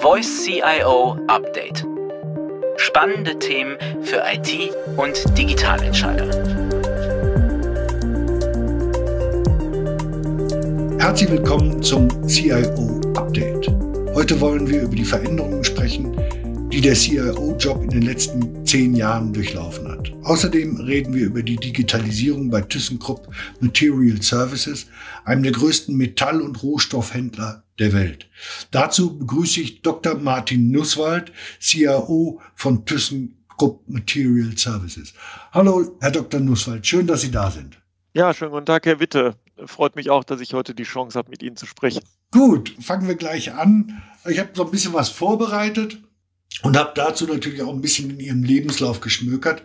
Voice CIO Update. Spannende Themen für IT und Digitalentscheider. Herzlich willkommen zum CIO Update. Heute wollen wir über die Veränderungen sprechen, die der CIO-Job in den letzten zehn Jahren durchlaufen hat. Außerdem reden wir über die Digitalisierung bei ThyssenKrupp Material Services, einem der größten Metall- und Rohstoffhändler der Welt. Dazu begrüße ich Dr. Martin Nusswald, CIO von ThyssenKrupp Material Services. Hallo, Herr Dr. Nusswald, schön, dass Sie da sind. Ja, schönen guten Tag, Herr Witte. Freut mich auch, dass ich heute die Chance habe, mit Ihnen zu sprechen. Gut, fangen wir gleich an. Ich habe so ein bisschen was vorbereitet und habe dazu natürlich auch ein bisschen in ihrem Lebenslauf geschmökert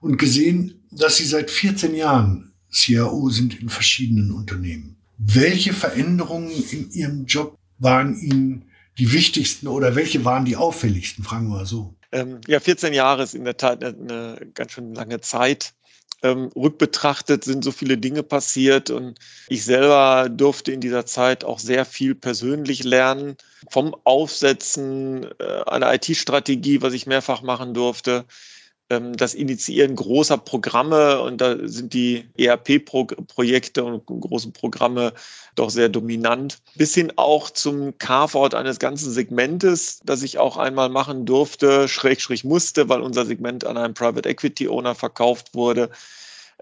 und gesehen, dass sie seit 14 Jahren CIO sind in verschiedenen Unternehmen. Welche Veränderungen in ihrem Job waren Ihnen die wichtigsten oder welche waren die auffälligsten, fragen wir mal so? Ähm, ja, 14 Jahre ist in der Tat eine, eine ganz schön lange Zeit. Ähm, rückbetrachtet sind so viele Dinge passiert und ich selber durfte in dieser Zeit auch sehr viel persönlich lernen. Vom Aufsetzen äh, einer IT-Strategie, was ich mehrfach machen durfte, das Initiieren großer Programme und da sind die ERP-Projekte und großen Programme doch sehr dominant, bis hin auch zum Carve-out eines ganzen Segmentes, das ich auch einmal machen durfte, schräg, schräg musste, weil unser Segment an einen Private Equity Owner verkauft wurde.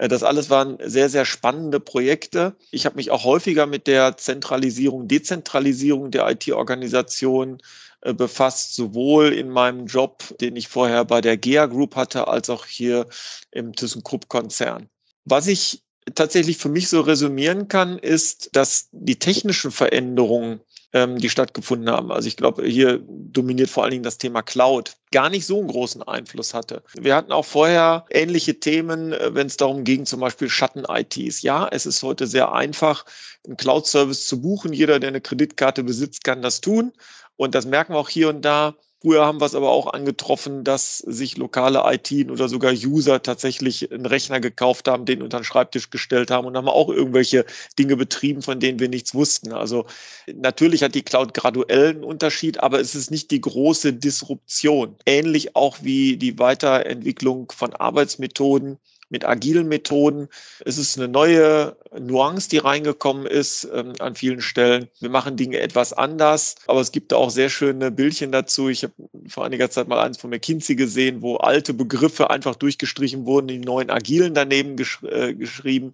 Äh, das alles waren sehr, sehr spannende Projekte. Ich habe mich auch häufiger mit der Zentralisierung, Dezentralisierung der IT-Organisation äh, befasst, sowohl in meinem Job, den ich vorher bei der GEA Group hatte, als auch hier im ThyssenKrupp-Konzern. Was ich tatsächlich für mich so resümieren kann, ist, dass die technischen Veränderungen, ähm, die stattgefunden haben, also ich glaube, hier dominiert vor allen Dingen das Thema Cloud, gar nicht so einen großen Einfluss hatte. Wir hatten auch vorher ähnliche Themen, äh, wenn es darum ging, zum Beispiel Schatten-ITs. Ja, es ist heute sehr einfach, einen Cloud-Service zu buchen. Jeder, der eine Kreditkarte besitzt, kann das tun. Und das merken wir auch hier und da. Früher haben wir es aber auch angetroffen, dass sich lokale IT oder sogar User tatsächlich einen Rechner gekauft haben, den unter den Schreibtisch gestellt haben und haben auch irgendwelche Dinge betrieben, von denen wir nichts wussten. Also natürlich hat die Cloud graduell einen Unterschied, aber es ist nicht die große Disruption. Ähnlich auch wie die Weiterentwicklung von Arbeitsmethoden mit agilen Methoden. Es ist eine neue Nuance, die reingekommen ist ähm, an vielen Stellen. Wir machen Dinge etwas anders, aber es gibt da auch sehr schöne Bildchen dazu. Ich habe vor einiger Zeit mal eins von McKinsey gesehen, wo alte Begriffe einfach durchgestrichen wurden, die neuen agilen daneben gesch äh, geschrieben.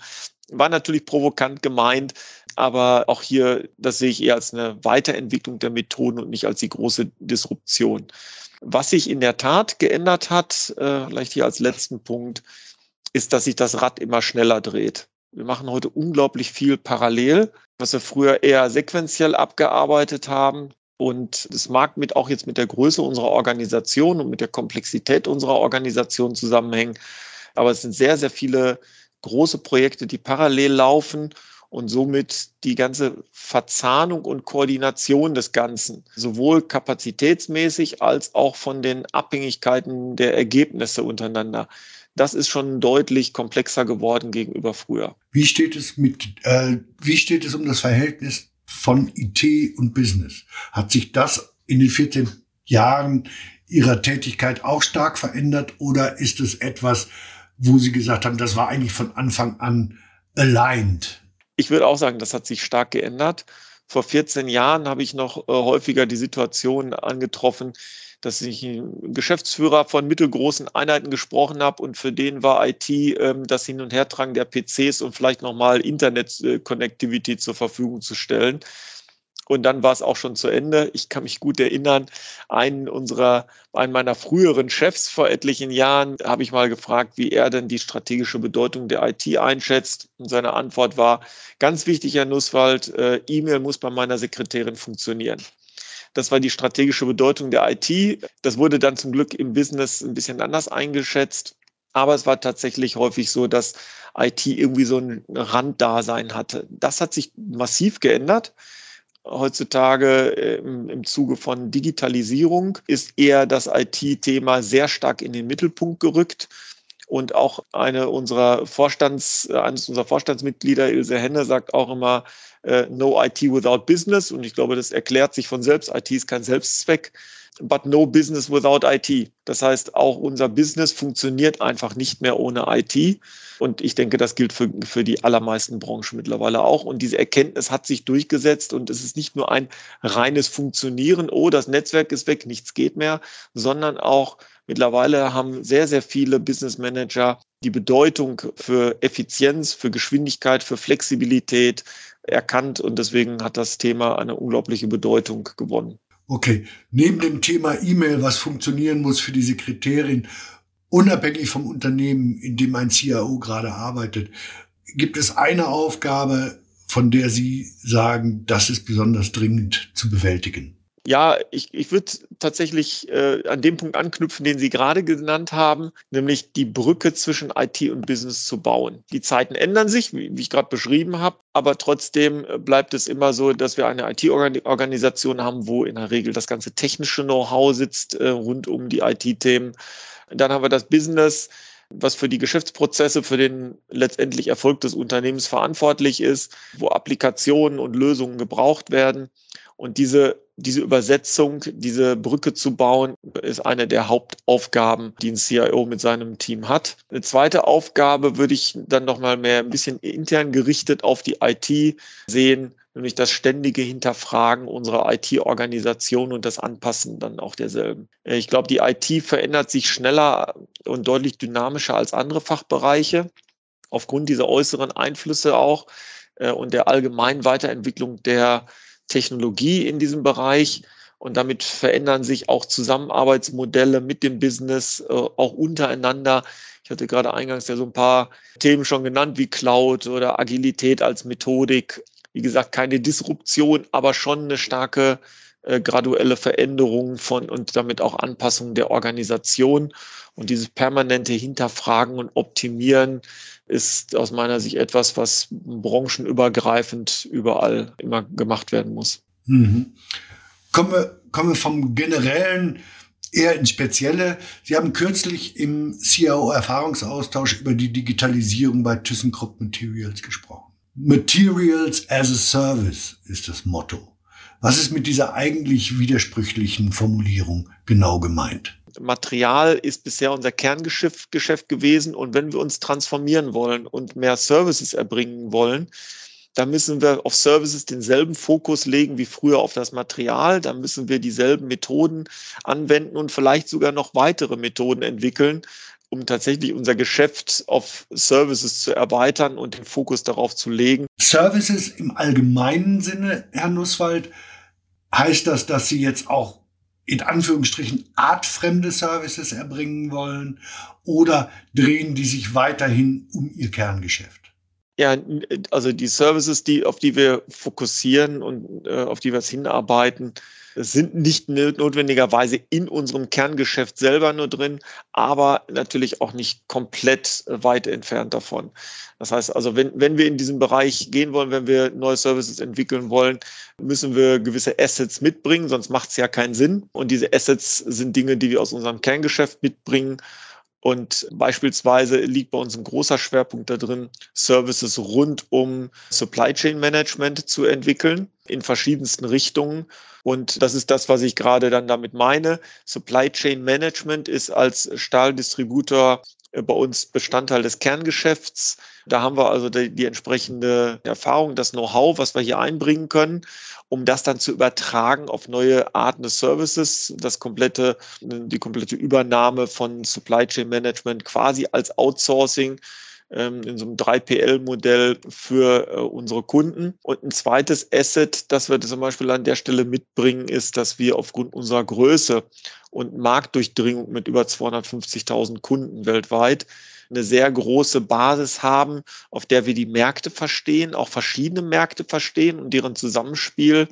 War natürlich provokant gemeint, aber auch hier, das sehe ich eher als eine Weiterentwicklung der Methoden und nicht als die große Disruption. Was sich in der Tat geändert hat, äh, vielleicht hier als letzten Punkt, ist, dass sich das Rad immer schneller dreht. Wir machen heute unglaublich viel parallel, was wir früher eher sequenziell abgearbeitet haben. Und das mag mit auch jetzt mit der Größe unserer Organisation und mit der Komplexität unserer Organisation zusammenhängen. Aber es sind sehr, sehr viele große Projekte, die parallel laufen und somit die ganze Verzahnung und Koordination des Ganzen, sowohl kapazitätsmäßig als auch von den Abhängigkeiten der Ergebnisse untereinander das ist schon deutlich komplexer geworden gegenüber früher. Wie steht es mit, äh, wie steht es um das Verhältnis von IT und Business? Hat sich das in den 14 Jahren Ihrer Tätigkeit auch stark verändert oder ist es etwas, wo Sie gesagt haben, das war eigentlich von Anfang an aligned? Ich würde auch sagen, das hat sich stark geändert. Vor 14 Jahren habe ich noch äh, häufiger die Situation angetroffen, dass ich einen Geschäftsführer von mittelgroßen Einheiten gesprochen habe und für den war IT ähm, das Hin- und Hertragen der PCs und vielleicht nochmal Internet-Connectivity zur Verfügung zu stellen. Und dann war es auch schon zu Ende. Ich kann mich gut erinnern, einen unserer, einen meiner früheren Chefs vor etlichen Jahren habe ich mal gefragt, wie er denn die strategische Bedeutung der IT einschätzt. Und seine Antwort war, ganz wichtig, Herr Nusswald, äh, E-Mail muss bei meiner Sekretärin funktionieren. Das war die strategische Bedeutung der IT. Das wurde dann zum Glück im Business ein bisschen anders eingeschätzt. Aber es war tatsächlich häufig so, dass IT irgendwie so ein Randdasein hatte. Das hat sich massiv geändert. Heutzutage im, im Zuge von Digitalisierung ist eher das IT-Thema sehr stark in den Mittelpunkt gerückt. Und auch eine unserer Vorstands, eines unserer Vorstandsmitglieder, Ilse Henne, sagt auch immer, äh, no IT without business. Und ich glaube, das erklärt sich von selbst. IT ist kein Selbstzweck but no business without IT. Das heißt, auch unser Business funktioniert einfach nicht mehr ohne IT. Und ich denke, das gilt für, für die allermeisten Branchen mittlerweile auch. Und diese Erkenntnis hat sich durchgesetzt und es ist nicht nur ein reines Funktionieren, oh, das Netzwerk ist weg, nichts geht mehr, sondern auch mittlerweile haben sehr, sehr viele Business Manager die Bedeutung für Effizienz, für Geschwindigkeit, für Flexibilität erkannt und deswegen hat das Thema eine unglaubliche Bedeutung gewonnen. Okay, neben dem Thema E-Mail, was funktionieren muss für diese Kriterien, unabhängig vom Unternehmen, in dem ein CIO gerade arbeitet, gibt es eine Aufgabe, von der Sie sagen, das ist besonders dringend zu bewältigen? Ja, ich, ich würde tatsächlich äh, an dem Punkt anknüpfen, den Sie gerade genannt haben, nämlich die Brücke zwischen IT und Business zu bauen. Die Zeiten ändern sich, wie, wie ich gerade beschrieben habe, aber trotzdem äh, bleibt es immer so, dass wir eine IT-Organisation haben, wo in der Regel das ganze technische Know-how sitzt äh, rund um die IT-Themen. Dann haben wir das Business, was für die Geschäftsprozesse, für den letztendlich Erfolg des Unternehmens verantwortlich ist, wo Applikationen und Lösungen gebraucht werden. Und diese, diese Übersetzung, diese Brücke zu bauen, ist eine der Hauptaufgaben, die ein CIO mit seinem Team hat. Eine zweite Aufgabe würde ich dann nochmal mehr ein bisschen intern gerichtet auf die IT sehen, nämlich das ständige Hinterfragen unserer IT-Organisation und das Anpassen dann auch derselben. Ich glaube, die IT verändert sich schneller und deutlich dynamischer als andere Fachbereiche, aufgrund dieser äußeren Einflüsse auch äh, und der allgemeinen Weiterentwicklung der Technologie in diesem Bereich. Und damit verändern sich auch Zusammenarbeitsmodelle mit dem Business, äh, auch untereinander. Ich hatte gerade eingangs ja so ein paar Themen schon genannt, wie Cloud oder Agilität als Methodik. Wie gesagt, keine Disruption, aber schon eine starke äh, graduelle Veränderung von und damit auch Anpassung der Organisation. Und dieses permanente Hinterfragen und Optimieren ist aus meiner Sicht etwas, was branchenübergreifend überall immer gemacht werden muss. Mhm. Kommen, wir, kommen wir vom Generellen eher ins Spezielle. Sie haben kürzlich im CIO-Erfahrungsaustausch über die Digitalisierung bei ThyssenKrupp Materials gesprochen. Materials as a Service ist das Motto. Was ist mit dieser eigentlich widersprüchlichen Formulierung genau gemeint? Material ist bisher unser Kerngeschäft Geschäft gewesen. Und wenn wir uns transformieren wollen und mehr Services erbringen wollen, dann müssen wir auf Services denselben Fokus legen wie früher auf das Material. Dann müssen wir dieselben Methoden anwenden und vielleicht sogar noch weitere Methoden entwickeln, um tatsächlich unser Geschäft auf Services zu erweitern und den Fokus darauf zu legen. Services im allgemeinen Sinne, Herr Nusswald, heißt das, dass Sie jetzt auch in Anführungsstrichen artfremde Services erbringen wollen oder drehen die sich weiterhin um ihr Kerngeschäft? Ja, also die Services, die, auf die wir fokussieren und äh, auf die wir es hinarbeiten, sind nicht notwendigerweise in unserem Kerngeschäft selber nur drin, aber natürlich auch nicht komplett weit entfernt davon. Das heißt also, wenn, wenn wir in diesem Bereich gehen wollen, wenn wir neue Services entwickeln wollen, müssen wir gewisse Assets mitbringen, sonst macht es ja keinen Sinn. Und diese Assets sind Dinge, die wir aus unserem Kerngeschäft mitbringen und beispielsweise liegt bei uns ein großer Schwerpunkt da drin, Services rund um Supply Chain Management zu entwickeln in verschiedensten Richtungen. Und das ist das, was ich gerade dann damit meine. Supply Chain Management ist als Stahldistributor bei uns Bestandteil des Kerngeschäfts. Da haben wir also die, die entsprechende Erfahrung, das Know-how, was wir hier einbringen können, um das dann zu übertragen auf neue Arten des Services, das komplette, die komplette Übernahme von Supply Chain Management quasi als Outsourcing ähm, in so einem 3PL-Modell für äh, unsere Kunden. Und ein zweites Asset, das wir zum Beispiel an der Stelle mitbringen, ist, dass wir aufgrund unserer Größe und Marktdurchdringung mit über 250.000 Kunden weltweit eine sehr große Basis haben, auf der wir die Märkte verstehen, auch verschiedene Märkte verstehen und deren Zusammenspiel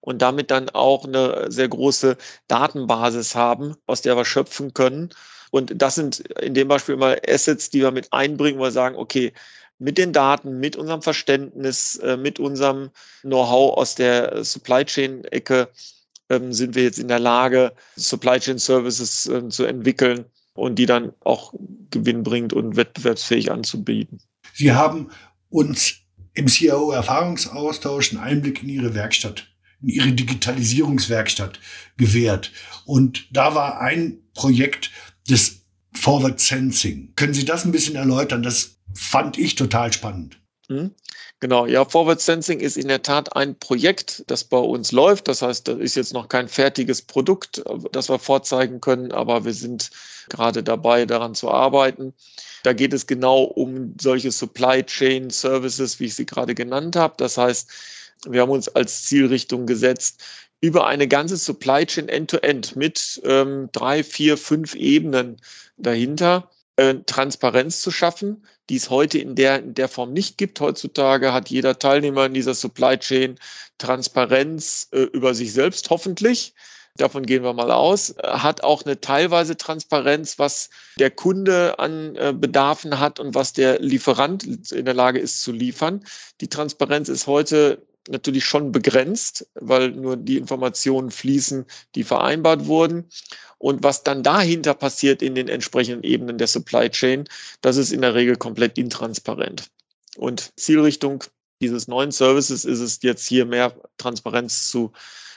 und damit dann auch eine sehr große Datenbasis haben, aus der wir schöpfen können und das sind in dem Beispiel mal Assets, die wir mit einbringen, wo wir sagen, okay, mit den Daten, mit unserem Verständnis, äh, mit unserem Know-how aus der Supply Chain-Ecke ähm, sind wir jetzt in der Lage, Supply Chain Services ähm, zu entwickeln, und die dann auch gewinnbringend und wettbewerbsfähig anzubieten. Sie haben uns im CIO-Erfahrungsaustausch einen Einblick in Ihre Werkstatt, in Ihre Digitalisierungswerkstatt gewährt. Und da war ein Projekt des Forward Sensing. Können Sie das ein bisschen erläutern? Das fand ich total spannend. Mhm. Genau, ja, Forward Sensing ist in der Tat ein Projekt, das bei uns läuft. Das heißt, das ist jetzt noch kein fertiges Produkt, das wir vorzeigen können, aber wir sind gerade dabei, daran zu arbeiten. Da geht es genau um solche Supply Chain Services, wie ich sie gerade genannt habe. Das heißt, wir haben uns als Zielrichtung gesetzt, über eine ganze Supply Chain end-to-end -End mit ähm, drei, vier, fünf Ebenen dahinter äh, Transparenz zu schaffen, die es heute in der, in der Form nicht gibt. Heutzutage hat jeder Teilnehmer in dieser Supply Chain Transparenz äh, über sich selbst, hoffentlich. Davon gehen wir mal aus. Hat auch eine teilweise Transparenz, was der Kunde an äh, Bedarfen hat und was der Lieferant in der Lage ist zu liefern. Die Transparenz ist heute natürlich schon begrenzt, weil nur die Informationen fließen, die vereinbart wurden. Und was dann dahinter passiert in den entsprechenden Ebenen der Supply Chain, das ist in der Regel komplett intransparent. Und Zielrichtung dieses neuen Services ist es jetzt hier mehr Transparenz zu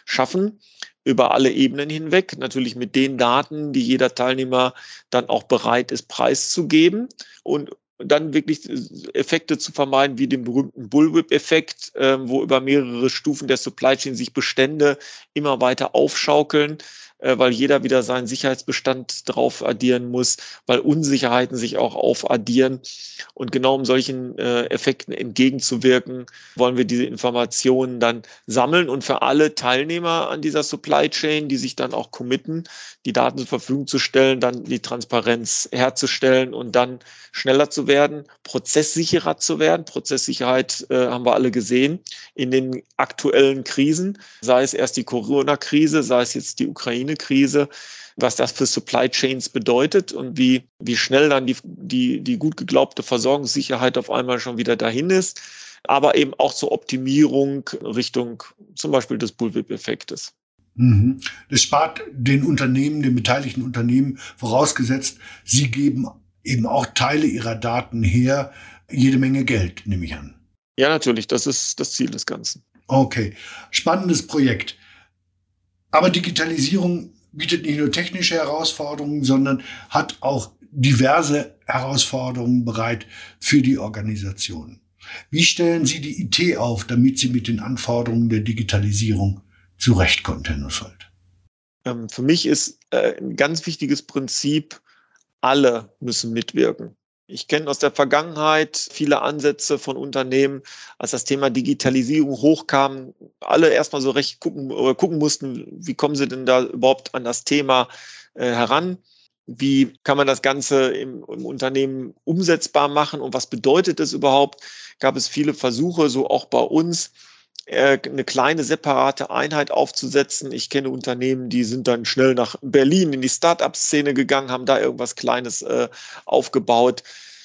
schaffen über alle Ebenen hinweg, natürlich mit den Daten, die jeder Teilnehmer dann auch bereit ist, preiszugeben und dann wirklich Effekte zu vermeiden, wie den berühmten Bullwhip-Effekt, äh, wo über mehrere Stufen der Supply Chain sich Bestände immer weiter aufschaukeln äh, weil jeder wieder seinen Sicherheitsbestand drauf addieren muss, weil Unsicherheiten sich auch aufaddieren. Und genau um solchen äh, Effekten entgegenzuwirken, wollen wir diese Informationen dann sammeln und für alle Teilnehmer an dieser Supply Chain, die sich dann auch committen, die Daten zur Verfügung zu stellen, dann die Transparenz herzustellen und dann schneller zu werden, prozesssicherer zu werden. Prozesssicherheit äh, haben wir alle gesehen in den aktuellen Krisen, sei es erst die Corona-Krise, sei es jetzt die Ukraine Ukraine-Krise, was das für Supply Chains bedeutet und wie, wie schnell dann die, die, die gut geglaubte Versorgungssicherheit auf einmal schon wieder dahin ist, aber eben auch zur Optimierung Richtung zum Beispiel des Bullwhip-Effektes. Mhm. Das spart den Unternehmen, den beteiligten Unternehmen, vorausgesetzt, sie geben eben auch Teile ihrer Daten her, jede Menge Geld, nehme ich an. Ja, natürlich, das ist das Ziel des Ganzen. Okay, spannendes Projekt. Aber Digitalisierung bietet nicht nur technische Herausforderungen, sondern hat auch diverse Herausforderungen bereit für die Organisation. Wie stellen Sie die IT auf, damit sie mit den Anforderungen der Digitalisierung zurechtkommt, Herr Nusshold? Ähm, für mich ist äh, ein ganz wichtiges Prinzip, alle müssen mitwirken. Ich kenne aus der Vergangenheit viele Ansätze von Unternehmen, als das Thema Digitalisierung hochkam, alle erstmal so recht gucken, oder gucken mussten, wie kommen sie denn da überhaupt an das Thema äh, heran? Wie kann man das Ganze im, im, Unternehmen umsetzbar machen und was bedeutet es überhaupt? Gab es viele Versuche, so auch bei uns, äh, eine kleine separate Einheit aufzusetzen. Ich kenne Unternehmen, die sind dann schnell nach Berlin in die Start-up-Szene gegangen, haben da irgendwas Kleines äh, aufgebaut.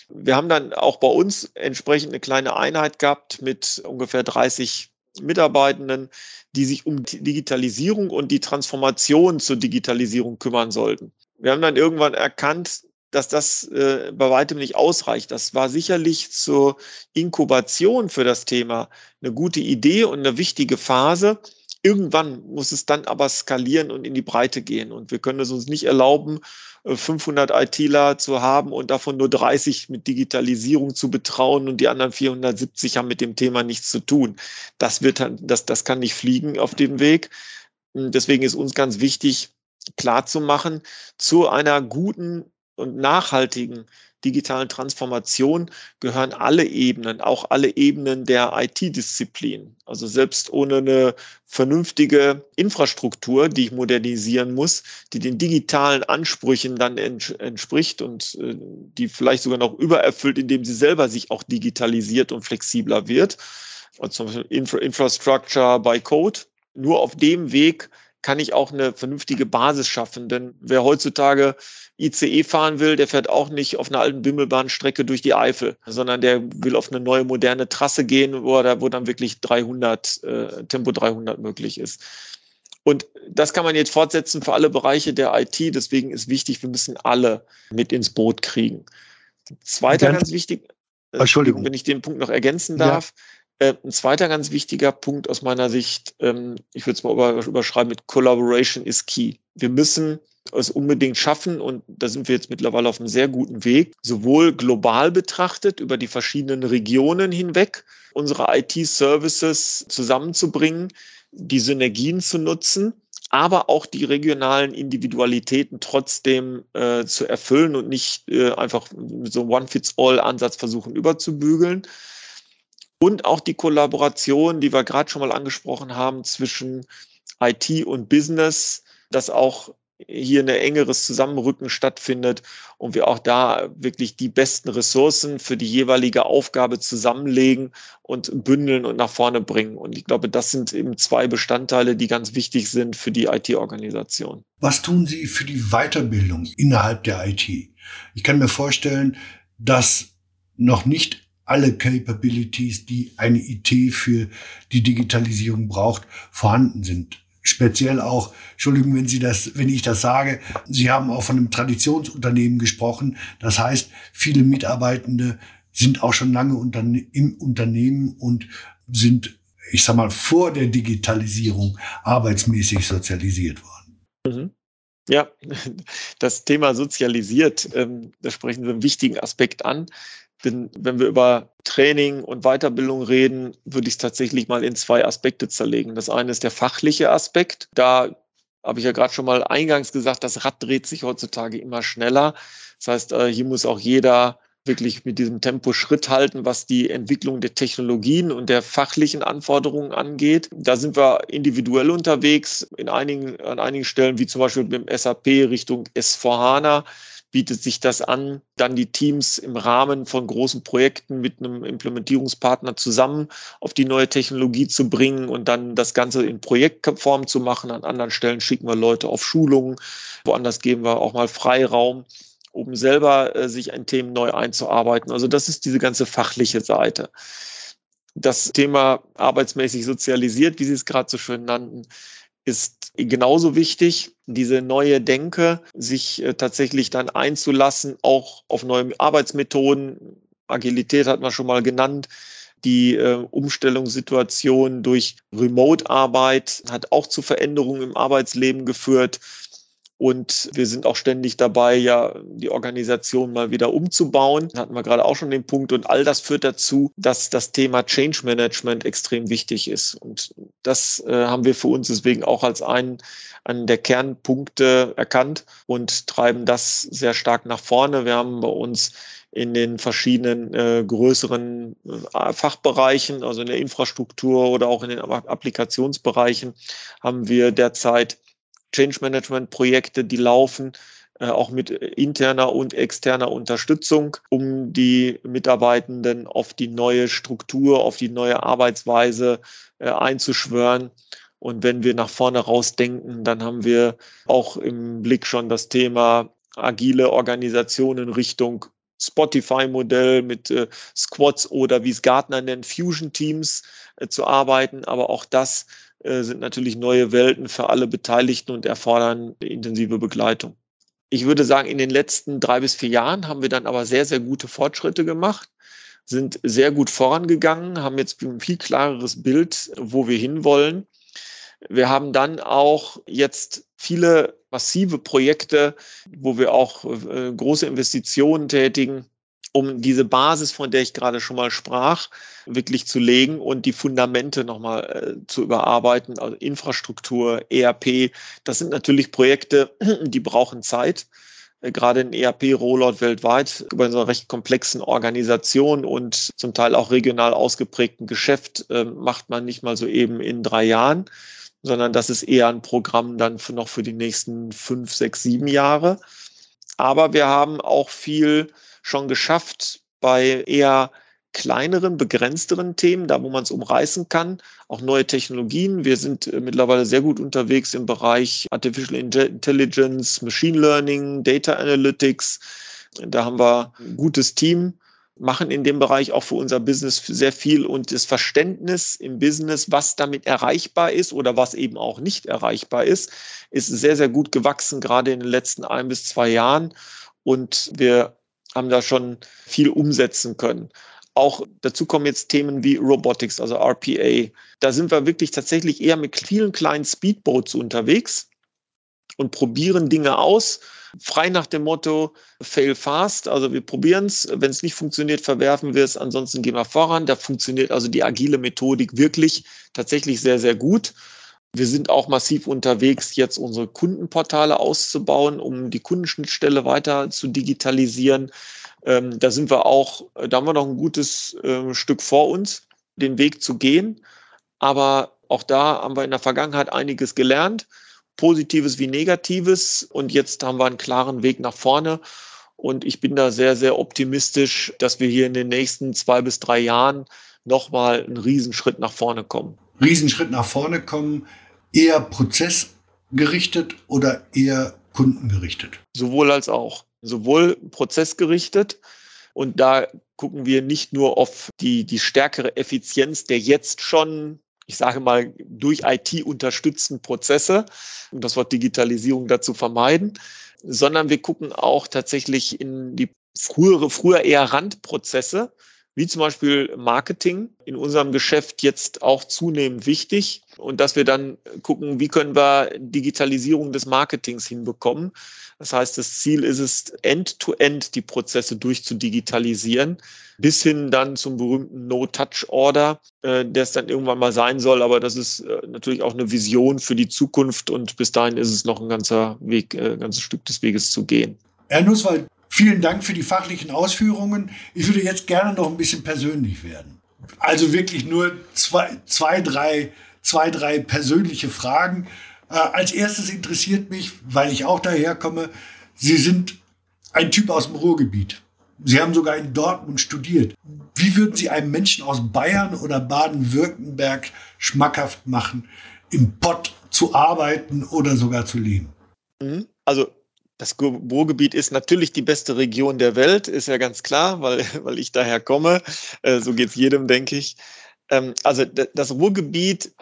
Wir haben dann auch bei uns entsprechend eine kleine Einheit gehabt mit ungefähr 30 Mitarbeitenden, die sich um Digitalisierung und die Transformation zur Digitalisierung kümmern sollten. Wir haben dann irgendwann erkannt, dass das äh, bei weitem nicht ausreicht. Das war sicherlich zur Inkubation für das Thema eine gute Idee und eine wichtige Phase. Irgendwann muss es dann aber skalieren und in die Breite gehen. Und wir können es uns nicht erlauben, 500 äh, ITler zu haben und davon nur 30 mit Digitalisierung zu betrauen und die anderen 470 haben mit dem Thema nichts zu tun. Das wird, das, das kann nicht fliegen auf dem Weg. Deswegen ist uns ganz wichtig, klar zu machen, zu einer guten und nachhaltigen digitalen Transformation gehören alle Ebenen, auch alle Ebenen der IT-Disziplin. Also selbst ohne eine vernünftige Infrastruktur, die ich modernisieren muss, die den digitalen Ansprüchen dann entspricht und äh, die vielleicht sogar noch übererfüllt, indem sie selber sich auch digitalisiert und flexibler wird. Und zum Beispiel Infra Infrastructure by Code. Nur auf dem Weg kann ich auch eine vernünftige Basis schaffen. Denn wer heutzutage ICE fahren will, der fährt auch nicht auf einer alten Bimmelbahnstrecke durch die Eifel, sondern der will auf eine neue moderne Trasse gehen, wo, er, wo dann wirklich 300, äh, Tempo 300 möglich ist. Und das kann man jetzt fortsetzen für alle Bereiche der IT. Deswegen ist wichtig, wir müssen alle mit ins Boot kriegen. Zweiter ganz, ganz wichtig, äh, Entschuldigung. wenn ich den Punkt noch ergänzen darf. Ja. Äh, ein zweiter ganz wichtiger Punkt aus meiner Sicht, ähm, ich würde es mal überschreiben mit Collaboration is key. Wir müssen es unbedingt schaffen und da sind wir jetzt mittlerweile auf einem sehr guten Weg, sowohl global betrachtet über die verschiedenen Regionen hinweg unsere IT-Services zusammenzubringen, die Synergien zu nutzen, aber auch die regionalen Individualitäten trotzdem äh, zu erfüllen und nicht äh, einfach mit so einem One-Fits-All-Ansatz versuchen überzubügeln. Und auch die Kollaboration, die wir gerade schon mal angesprochen haben, zwischen IT und Business, dass auch hier ein engeres Zusammenrücken stattfindet und wir auch da wirklich die besten Ressourcen für die jeweilige Aufgabe zusammenlegen und bündeln und nach vorne bringen. Und ich glaube, das sind eben zwei Bestandteile, die ganz wichtig sind für die IT-Organisation. Was tun Sie für die Weiterbildung innerhalb der IT? Ich kann mir vorstellen, dass noch nicht alle Capabilities, die eine IT für die Digitalisierung braucht, vorhanden sind speziell auch, Entschuldigung, wenn Sie das, wenn ich das sage, Sie haben auch von einem Traditionsunternehmen gesprochen. Das heißt, viele Mitarbeitende sind auch schon lange im Unternehmen und sind, ich sag mal, vor der Digitalisierung arbeitsmäßig sozialisiert worden. Mhm. Ja, das Thema sozialisiert, ähm, da sprechen Sie einen wichtigen Aspekt an. Denn wenn wir über Training und Weiterbildung reden, würde ich es tatsächlich mal in zwei Aspekte zerlegen. Das eine ist der fachliche Aspekt. Da habe ich ja gerade schon mal eingangs gesagt, das Rad dreht sich heutzutage immer schneller. Das heißt, äh, hier muss auch jeder wirklich mit diesem Tempo Schritt halten, was die Entwicklung der Technologien und der fachlichen Anforderungen angeht. Da sind wir individuell unterwegs in einigen, an einigen Stellen, wie zum Beispiel mit dem SAP Richtung S4HANA bietet sich das an, dann die Teams im Rahmen von großen Projekten mit einem Implementierungspartner zusammen auf die neue Technologie zu bringen und dann das Ganze in Projektform zu machen. An anderen Stellen schicken wir Leute auf Schulungen, woanders geben wir auch mal Freiraum, um selber äh, sich ein Thema neu einzuarbeiten. Also das ist diese ganze fachliche Seite. Das Thema arbeitsmäßig sozialisiert, wie Sie es gerade so schön nannten, ist genauso wichtig, diese neue Denke, sich äh, tatsächlich dann einzulassen, auch auf neue Arbeitsmethoden. Agilität hat man schon mal genannt. Die äh, Umstellungssituation durch Remote-Arbeit hat auch zu Veränderungen im Arbeitsleben geführt. Und wir sind auch ständig dabei, ja, die Organisation mal wieder umzubauen. Da hatten wir gerade auch schon den Punkt. Und all das führt dazu, dass das Thema Change Management extrem wichtig ist. Und das äh, haben wir für uns deswegen auch als einen, einen der Kernpunkte erkannt und treiben das sehr stark nach vorne. Wir haben bei uns in den verschiedenen äh, größeren äh, Fachbereichen, also in der Infrastruktur oder auch in den Applikationsbereichen, haben wir derzeit Change Management Projekte, die laufen, äh, auch mit interner und externer Unterstützung, um die Mitarbeitenden auf die neue Struktur, auf die neue Arbeitsweise äh, einzuschwören. Und wenn wir nach vorne rausdenken, dann haben wir auch im Blick schon das Thema agile Organisationen Richtung Spotify-Modell mit äh, Squads oder wie es Gartner nennt, Fusion-Teams äh, zu arbeiten. Aber auch das sind natürlich neue Welten für alle Beteiligten und erfordern intensive Begleitung. Ich würde sagen, in den letzten drei bis vier Jahren haben wir dann aber sehr, sehr gute Fortschritte gemacht, sind sehr gut vorangegangen, haben jetzt ein viel klareres Bild, wo wir hinwollen. Wir haben dann auch jetzt viele massive Projekte, wo wir auch äh, große Investitionen tätigen, um diese Basis, von der ich gerade schon mal sprach, wirklich zu legen und die Fundamente nochmal äh, zu überarbeiten, also Infrastruktur, ERP. Das sind natürlich Projekte, die brauchen Zeit. Äh, gerade ein ERP-Rollout weltweit über einer recht komplexen Organisation und zum Teil auch regional ausgeprägten Geschäft äh, macht man nicht mal so eben in drei Jahren, sondern das ist eher ein Programm dann für noch für die nächsten fünf, sechs, sieben Jahre. Aber wir haben auch viel schon geschafft bei eher kleineren, begrenzteren Themen, da wo man es umreißen kann, auch neue Technologien. Wir sind äh, mittlerweile sehr gut unterwegs im Bereich Artificial Intelligence, Machine Learning, Data Analytics. Da haben wir ein gutes Team machen in dem Bereich auch für unser Business sehr viel und das Verständnis im Business, was damit erreichbar ist oder was eben auch nicht erreichbar ist, ist sehr, sehr gut gewachsen, gerade in den letzten ein bis zwei Jahren. Und wir haben da schon viel umsetzen können. Auch dazu kommen jetzt Themen wie Robotics, also RPA. Da sind wir wirklich tatsächlich eher mit vielen kleinen Speedboats unterwegs und probieren Dinge aus, frei nach dem Motto Fail fast. Also wir probieren es, wenn es nicht funktioniert, verwerfen wir es, ansonsten gehen wir voran. Da funktioniert also die agile Methodik wirklich tatsächlich sehr, sehr gut. Wir sind auch massiv unterwegs, jetzt unsere Kundenportale auszubauen, um die Kundenschnittstelle weiter zu digitalisieren. Ähm, da sind wir auch, da haben wir noch ein gutes äh, Stück vor uns, den Weg zu gehen. Aber auch da haben wir in der Vergangenheit einiges gelernt, Positives wie Negatives. Und jetzt haben wir einen klaren Weg nach vorne. Und ich bin da sehr, sehr optimistisch, dass wir hier in den nächsten zwei bis drei Jahren nochmal einen Riesenschritt nach vorne kommen. Riesenschritt nach vorne kommen, eher prozessgerichtet oder eher kundengerichtet? Sowohl als auch sowohl prozessgerichtet und da gucken wir nicht nur auf die, die stärkere Effizienz der jetzt schon, ich sage mal, durch IT unterstützten Prozesse, um das Wort Digitalisierung dazu vermeiden, sondern wir gucken auch tatsächlich in die frühere, früher eher Randprozesse, wie zum Beispiel Marketing in unserem Geschäft jetzt auch zunehmend wichtig und dass wir dann gucken, wie können wir Digitalisierung des Marketings hinbekommen. Das heißt, das Ziel ist es, end-to-end -end die Prozesse durchzudigitalisieren, bis hin dann zum berühmten No-Touch-Order, äh, der es dann irgendwann mal sein soll. Aber das ist äh, natürlich auch eine Vision für die Zukunft und bis dahin ist es noch ein ganzer Weg, äh, ein ganzes Stück des Weges zu gehen. Herr Nusswald, Vielen Dank für die fachlichen Ausführungen. Ich würde jetzt gerne noch ein bisschen persönlich werden. Also wirklich nur zwei, zwei, drei, zwei, drei persönliche Fragen. Äh, als erstes interessiert mich, weil ich auch daherkomme, Sie sind ein Typ aus dem Ruhrgebiet. Sie haben sogar in Dortmund studiert. Wie würden Sie einem Menschen aus Bayern oder Baden-Württemberg schmackhaft machen, im Pott zu arbeiten oder sogar zu leben? Mhm. Also das Ruhrgebiet ist natürlich die beste Region der Welt, ist ja ganz klar, weil, weil ich daher komme. Äh, so geht es jedem, denke ich. Ähm, also das Ruhrgebiet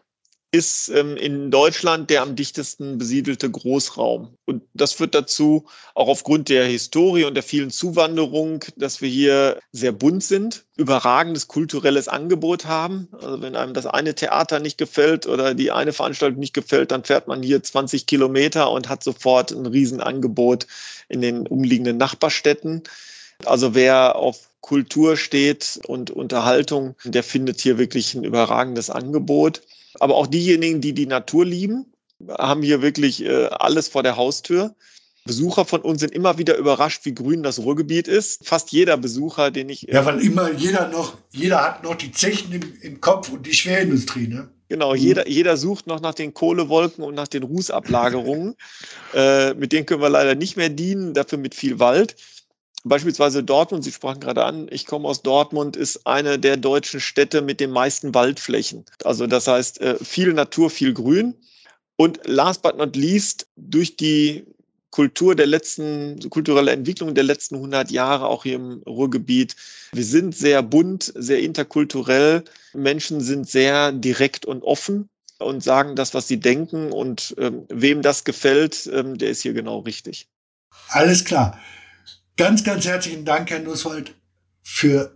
ist ähm, in Deutschland der am dichtesten besiedelte Großraum. Und das führt dazu, auch aufgrund der Historie und der vielen Zuwanderung, dass wir hier sehr bunt sind, überragendes kulturelles Angebot haben. Also wenn einem das eine Theater nicht gefällt oder die eine Veranstaltung nicht gefällt, dann fährt man hier 20 Kilometer und hat sofort ein Riesenangebot in den umliegenden Nachbarstädten. Also wer auf Kultur steht und Unterhaltung, der findet hier wirklich ein überragendes Angebot. Aber auch diejenigen, die die Natur lieben, haben hier wirklich äh, alles vor der Haustür. Besucher von uns sind immer wieder überrascht, wie grün das Ruhrgebiet ist. Fast jeder Besucher, den ich. Ja, weil immer jeder noch, jeder hat noch die Zechen im, im Kopf und die Schwerindustrie, ne? Genau, mhm. jeder, jeder sucht noch nach den Kohlewolken und nach den Rußablagerungen. äh, mit denen können wir leider nicht mehr dienen, dafür mit viel Wald. Beispielsweise Dortmund, Sie sprachen gerade an, ich komme aus Dortmund, ist eine der deutschen Städte mit den meisten Waldflächen. Also das heißt, äh, viel Natur, viel Grün. Und last but not least, durch die Kultur der letzten, kulturelle Entwicklung der letzten 100 Jahre, auch hier im Ruhrgebiet. Wir sind sehr bunt, sehr interkulturell. Menschen sind sehr direkt und offen und sagen das, was sie denken. Und ähm, wem das gefällt, ähm, der ist hier genau richtig. Alles klar. Ganz, ganz herzlichen Dank, Herr Nusswald, für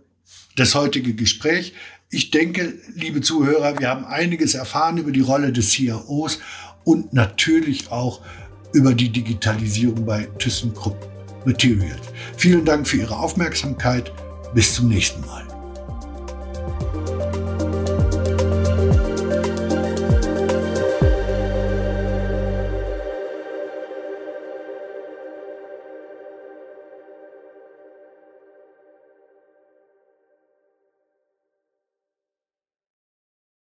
das heutige Gespräch. Ich denke, liebe Zuhörer, wir haben einiges erfahren über die Rolle des CIOs und natürlich auch über die Digitalisierung bei ThyssenKrupp Materials. Vielen Dank für Ihre Aufmerksamkeit. Bis zum nächsten Mal.